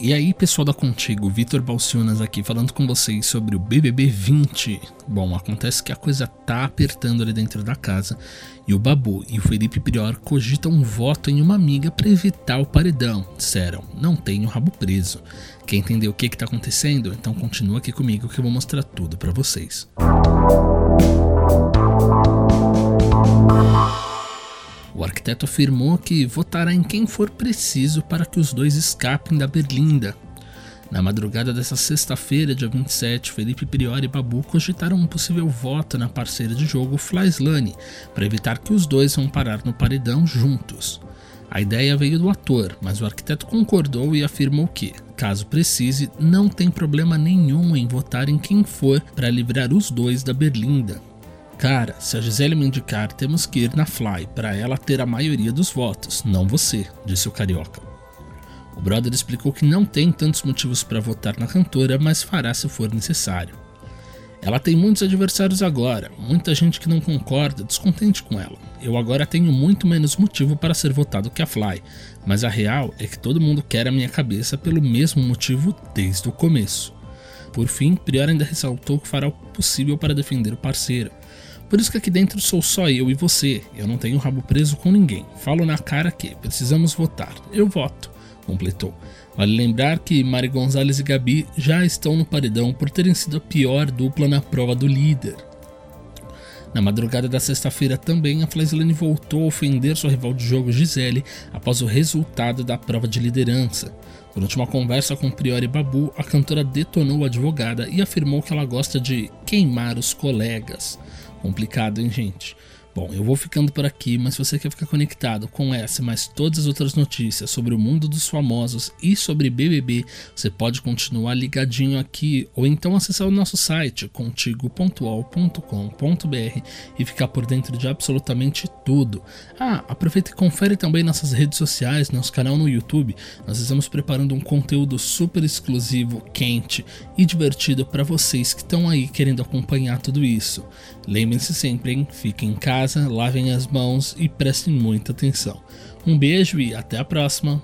E aí, pessoal da Contigo, Vitor Balcionas aqui falando com vocês sobre o BBB 20. Bom, acontece que a coisa tá apertando ali dentro da casa e o Babu e o Felipe Prior cogitam um voto em uma amiga para evitar o paredão. Disseram, não tenho rabo preso. Quer entender o que que tá acontecendo? Então continua aqui comigo que eu vou mostrar tudo para vocês. O arquiteto afirmou que votará em quem for preciso para que os dois escapem da Berlinda. Na madrugada dessa sexta-feira, dia 27, Felipe Priori e Babu cogitaram um possível voto na parceira de jogo Flyslane, para evitar que os dois vão parar no paredão juntos. A ideia veio do ator, mas o arquiteto concordou e afirmou que, caso precise, não tem problema nenhum em votar em quem for para livrar os dois da Berlinda. Cara, se a Gisele me indicar, temos que ir na Fly para ela ter a maioria dos votos, não você, disse o carioca. O brother explicou que não tem tantos motivos para votar na cantora, mas fará se for necessário. Ela tem muitos adversários agora, muita gente que não concorda, descontente com ela. Eu agora tenho muito menos motivo para ser votado que a Fly, mas a real é que todo mundo quer a minha cabeça pelo mesmo motivo desde o começo. Por fim, Prior ainda ressaltou que fará o possível para defender o parceiro. Por isso que aqui dentro sou só eu e você. Eu não tenho rabo preso com ninguém. Falo na cara que precisamos votar. Eu voto, completou. Vale lembrar que Mari Gonzalez e Gabi já estão no paredão por terem sido a pior dupla na prova do líder. Na madrugada da sexta-feira também, a Flyslane voltou a ofender sua rival de jogo Gisele após o resultado da prova de liderança. Durante uma conversa com Priori Babu, a cantora detonou a advogada e afirmou que ela gosta de queimar os colegas. Complicado, hein, gente? Bom, eu vou ficando por aqui, mas se você quer ficar conectado com essa, mas todas as outras notícias sobre o mundo dos famosos e sobre BBB, você pode continuar ligadinho aqui ou então acessar o nosso site contigo.ol.com.br e ficar por dentro de absolutamente tudo. Ah, aproveita e confere também nossas redes sociais, nosso canal no YouTube. Nós estamos preparando um conteúdo super exclusivo, quente e divertido para vocês que estão aí querendo acompanhar tudo isso. Lembrem-se sempre, hein? Fiquem em casa casa, lavem as mãos e prestem muita atenção. Um beijo e até a próxima!